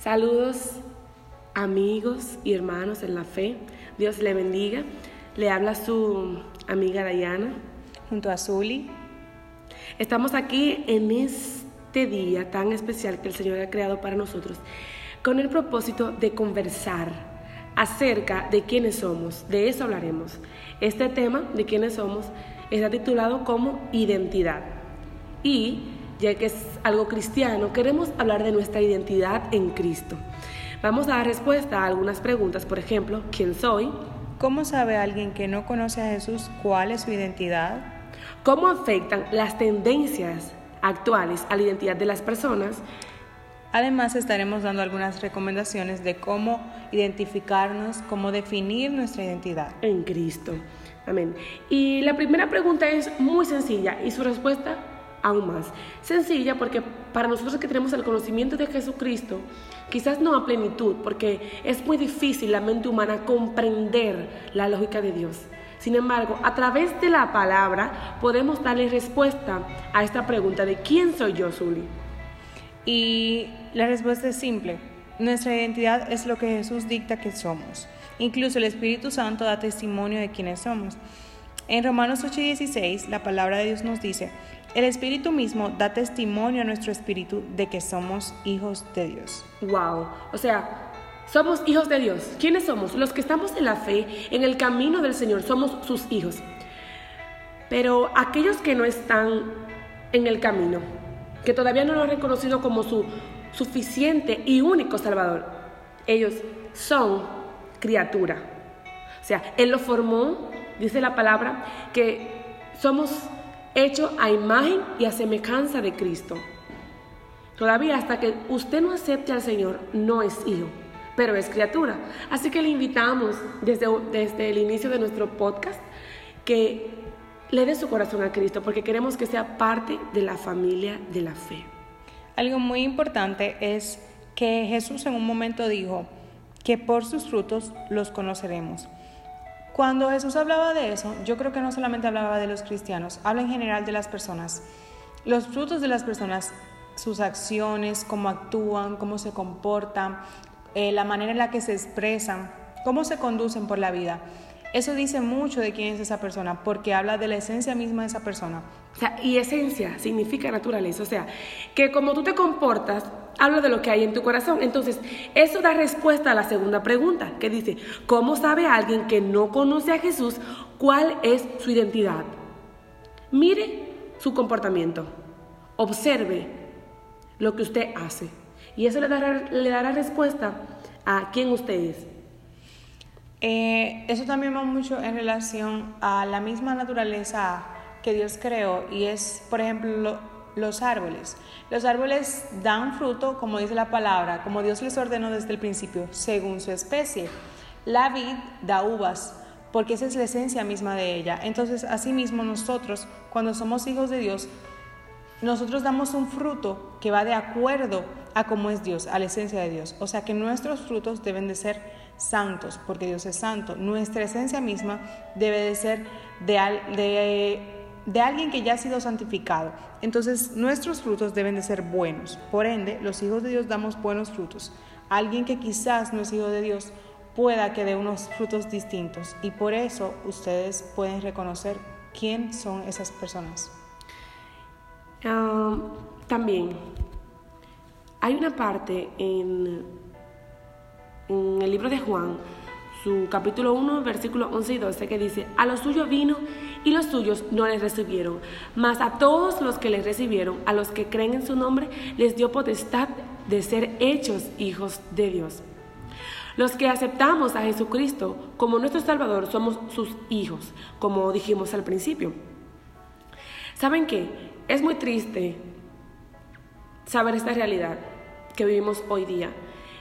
Saludos amigos y hermanos en la fe. Dios le bendiga. Le habla su amiga Dayana. Junto a Zuli. Estamos aquí en este día tan especial que el Señor ha creado para nosotros con el propósito de conversar acerca de quiénes somos. De eso hablaremos. Este tema de quiénes somos está titulado como identidad. Y ya que es algo cristiano, queremos hablar de nuestra identidad en Cristo. Vamos a dar respuesta a algunas preguntas, por ejemplo, ¿quién soy? ¿Cómo sabe alguien que no conoce a Jesús cuál es su identidad? ¿Cómo afectan las tendencias actuales a la identidad de las personas? Además, estaremos dando algunas recomendaciones de cómo identificarnos, cómo definir nuestra identidad. En Cristo. Amén. Y la primera pregunta es muy sencilla y su respuesta aún más. Sencilla porque para nosotros que tenemos el conocimiento de Jesucristo, quizás no a plenitud, porque es muy difícil la mente humana comprender la lógica de Dios. Sin embargo, a través de la palabra podemos darle respuesta a esta pregunta de ¿quién soy yo, Zuli? Y la respuesta es simple. Nuestra identidad es lo que Jesús dicta que somos. Incluso el Espíritu Santo da testimonio de quiénes somos. En Romanos 8:16 la palabra de Dios nos dice, el Espíritu mismo da testimonio a nuestro espíritu de que somos hijos de Dios. Wow, o sea, somos hijos de Dios. ¿Quiénes somos? Los que estamos en la fe, en el camino del Señor, somos sus hijos. Pero aquellos que no están en el camino, que todavía no lo han reconocido como su suficiente y único Salvador, ellos son criatura. O sea, Él lo formó, dice la palabra, que somos hecho a imagen y a semejanza de Cristo. Todavía hasta que usted no acepte al Señor, no es hijo, pero es criatura. Así que le invitamos desde, desde el inicio de nuestro podcast que le dé su corazón a Cristo, porque queremos que sea parte de la familia de la fe. Algo muy importante es que Jesús en un momento dijo que por sus frutos los conoceremos. Cuando Jesús hablaba de eso, yo creo que no solamente hablaba de los cristianos, habla en general de las personas. Los frutos de las personas, sus acciones, cómo actúan, cómo se comportan, eh, la manera en la que se expresan, cómo se conducen por la vida. Eso dice mucho de quién es esa persona, porque habla de la esencia misma de esa persona. O sea, y esencia significa naturaleza, o sea, que como tú te comportas, habla de lo que hay en tu corazón. Entonces, eso da respuesta a la segunda pregunta, que dice, ¿cómo sabe alguien que no conoce a Jesús cuál es su identidad? Mire su comportamiento, observe lo que usted hace, y eso le dará, le dará respuesta a quién usted es. Eh, eso también va mucho en relación a la misma naturaleza que Dios creó y es, por ejemplo, los árboles. Los árboles dan fruto, como dice la palabra, como Dios les ordenó desde el principio, según su especie. La vid da uvas, porque esa es la esencia misma de ella. Entonces, asimismo, nosotros, cuando somos hijos de Dios, nosotros damos un fruto que va de acuerdo a cómo es Dios, a la esencia de Dios. O sea que nuestros frutos deben de ser santos, porque Dios es santo. Nuestra esencia misma debe de ser de, de de alguien que ya ha sido santificado. Entonces nuestros frutos deben de ser buenos. Por ende, los hijos de Dios damos buenos frutos. Alguien que quizás no es hijo de Dios pueda que dé unos frutos distintos. Y por eso ustedes pueden reconocer quién son esas personas. Ah, también hay una parte en, en el libro de Juan su capítulo 1, versículo 11 y 12, que dice, a los suyos vino y los suyos no les recibieron, mas a todos los que les recibieron, a los que creen en su nombre, les dio potestad de ser hechos hijos de Dios. Los que aceptamos a Jesucristo como nuestro Salvador somos sus hijos, como dijimos al principio. ¿Saben qué? Es muy triste saber esta realidad que vivimos hoy día.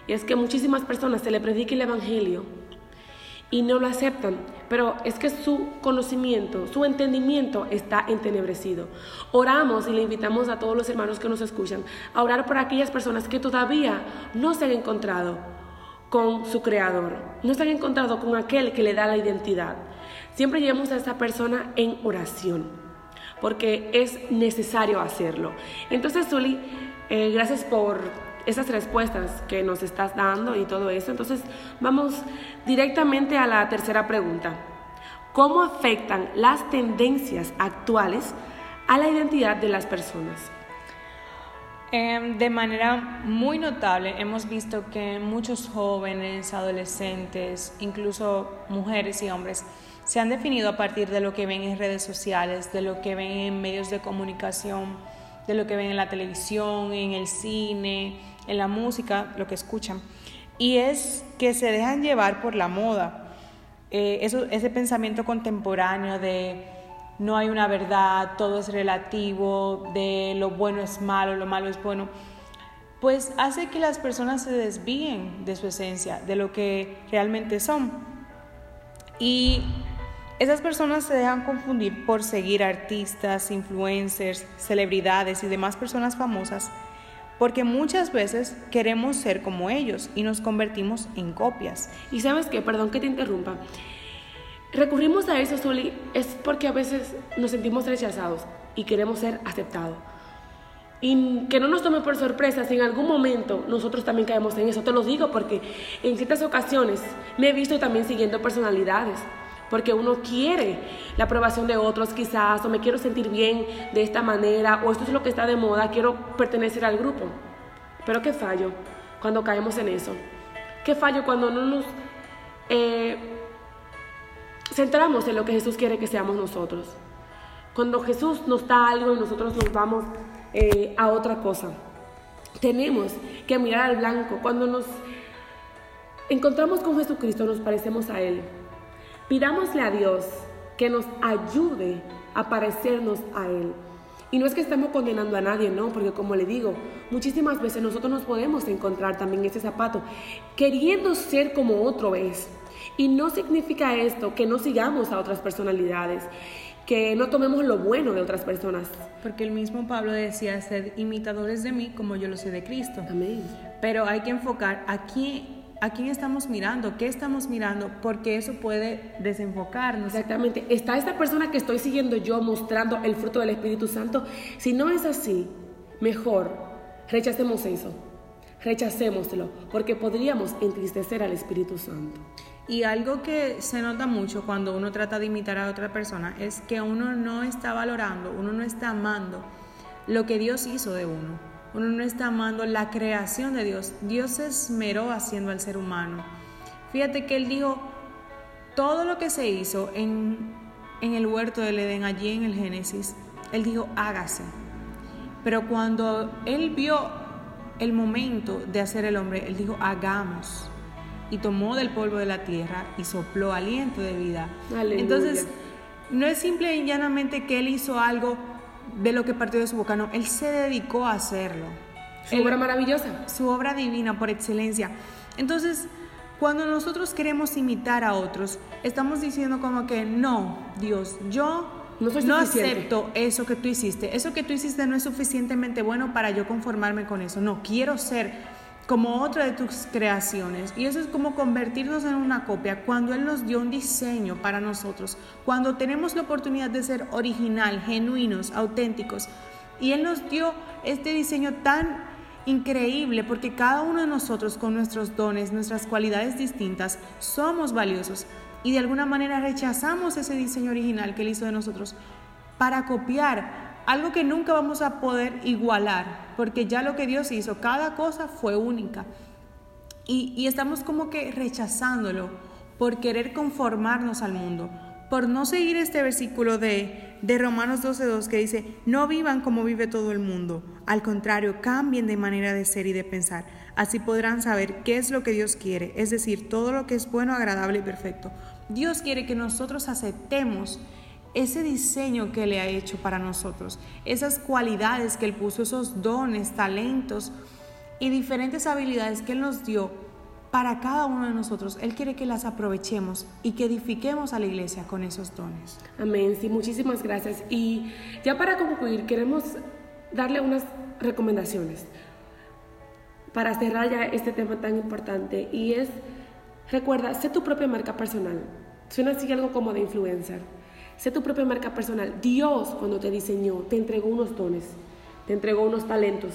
Y es que muchísimas personas se le predica el Evangelio y no lo aceptan. Pero es que su conocimiento, su entendimiento está entenebrecido. Oramos y le invitamos a todos los hermanos que nos escuchan a orar por aquellas personas que todavía no se han encontrado con su creador, no se han encontrado con aquel que le da la identidad. Siempre llevamos a esa persona en oración, porque es necesario hacerlo. Entonces, Zuli, eh, gracias por esas respuestas que nos estás dando y todo eso. Entonces, vamos directamente a la tercera pregunta. ¿Cómo afectan las tendencias actuales a la identidad de las personas? Em, de manera muy notable hemos visto que muchos jóvenes, adolescentes, incluso mujeres y hombres, se han definido a partir de lo que ven en redes sociales, de lo que ven en medios de comunicación, de lo que ven en la televisión, en el cine, en la música, lo que escuchan. Y es que se dejan llevar por la moda. Eh, eso, ese pensamiento contemporáneo de no hay una verdad, todo es relativo, de lo bueno es malo, lo malo es bueno, pues hace que las personas se desvíen de su esencia, de lo que realmente son. Y esas personas se dejan confundir por seguir artistas, influencers, celebridades y demás personas famosas, porque muchas veces queremos ser como ellos y nos convertimos en copias. Y sabes qué, perdón que te interrumpa, recurrimos a eso, Soli, es porque a veces nos sentimos rechazados y queremos ser aceptados. Y que no nos tome por sorpresa si en algún momento nosotros también caemos en eso. Te lo digo porque en ciertas ocasiones me he visto también siguiendo personalidades. Porque uno quiere la aprobación de otros quizás, o me quiero sentir bien de esta manera, o esto es lo que está de moda, quiero pertenecer al grupo. Pero qué fallo cuando caemos en eso. Qué fallo cuando no nos... Eh, centramos en lo que Jesús quiere que seamos nosotros. Cuando Jesús nos da algo y nosotros nos vamos eh, a otra cosa. Tenemos que mirar al blanco. Cuando nos encontramos con Jesucristo nos parecemos a Él. Pidámosle a Dios que nos ayude a parecernos a Él. Y no es que estemos condenando a nadie, no, porque como le digo, muchísimas veces nosotros nos podemos encontrar también ese zapato, queriendo ser como otro es. Y no significa esto que no sigamos a otras personalidades, que no tomemos lo bueno de otras personas. Porque el mismo Pablo decía, ser imitadores de mí como yo lo sé de Cristo. Amén. Pero hay que enfocar a quién, a quién estamos mirando, qué estamos mirando, porque eso puede desenfocarnos. Exactamente. ¿Está esta persona que estoy siguiendo yo mostrando el fruto del Espíritu Santo? Si no es así, mejor rechacemos eso. Rechacémoslo, porque podríamos entristecer al Espíritu Santo. Y algo que se nota mucho cuando uno trata de imitar a otra persona es que uno no está valorando, uno no está amando lo que Dios hizo de uno. Uno no está amando la creación de Dios. Dios se esmeró haciendo al ser humano. Fíjate que Él dijo, todo lo que se hizo en, en el huerto del Edén, allí en el Génesis, Él dijo, hágase. Pero cuando Él vio el momento de hacer el hombre, Él dijo, hagamos y tomó del polvo de la tierra y sopló aliento de vida. Entonces, no es simple y llanamente que él hizo algo de lo que partió de su boca, no, él se dedicó a hacerlo. Su obra maravillosa. Su obra divina por excelencia. Entonces, cuando nosotros queremos imitar a otros, estamos diciendo como que no, Dios, yo no, no, acepto eso que tú hiciste. Eso que tú hiciste no es suficientemente bueno para yo conformarme con eso. No, quiero ser como otra de tus creaciones. Y eso es como convertirnos en una copia cuando Él nos dio un diseño para nosotros, cuando tenemos la oportunidad de ser original, genuinos, auténticos. Y Él nos dio este diseño tan increíble porque cada uno de nosotros con nuestros dones, nuestras cualidades distintas, somos valiosos. Y de alguna manera rechazamos ese diseño original que Él hizo de nosotros para copiar algo que nunca vamos a poder igualar, porque ya lo que Dios hizo, cada cosa fue única. Y, estamos como que rechazándolo por querer conformarnos al mundo, por no seguir este versículo de, de Romanos 12.2 que dice, no vivan como vive todo el mundo, al contrario, cambien de manera de ser y de pensar, así podrán saber qué es lo que Dios quiere, es decir, todo lo que es bueno, agradable y perfecto. Dios quiere que nosotros aceptemos ese diseño que Él ha hecho para nosotros, esas cualidades que Él puso, esos dones, talentos y diferentes habilidades que Él nos dio para cada uno de nosotros. Él quiere que las aprovechemos y que edifiquemos a la iglesia con esos dones. Amén, sí, muchísimas gracias. Y ya para concluir, queremos darle unas recomendaciones para cerrar ya este tema tan importante y es, recuerda, sé tu propia marca personal. Suena así algo como de influencer Sé tu propia marca personal. Dios cuando te diseñó te entregó unos dones, te entregó unos talentos.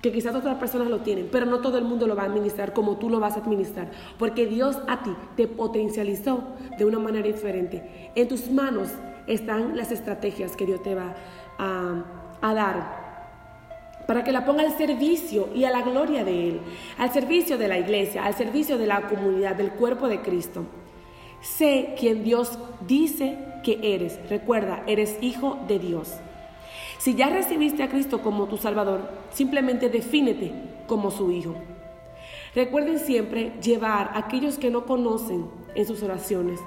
que quizás otras personas lo tienen, pero no todo el mundo lo va a administrar como tú lo vas a administrar, porque Dios a ti te potencializó de una manera diferente. En tus manos están las estrategias que Dios te va a, a dar para que la ponga al servicio y a la gloria de Él, al servicio de la iglesia, al servicio de la comunidad, del cuerpo de Cristo. Sé quien Dios dice que eres. Recuerda, eres hijo de Dios. Si ya recibiste a Cristo como tu Salvador, simplemente defínete como su hijo. Recuerden siempre llevar a aquellos que no conocen en sus oraciones,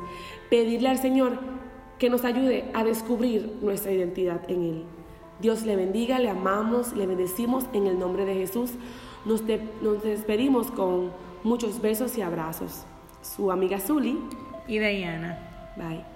pedirle al Señor que nos ayude a descubrir nuestra identidad en Él. Dios le bendiga, le amamos, le bendecimos en el nombre de Jesús. Nos, nos despedimos con muchos besos y abrazos. Su amiga Zuli y Diana. Bye.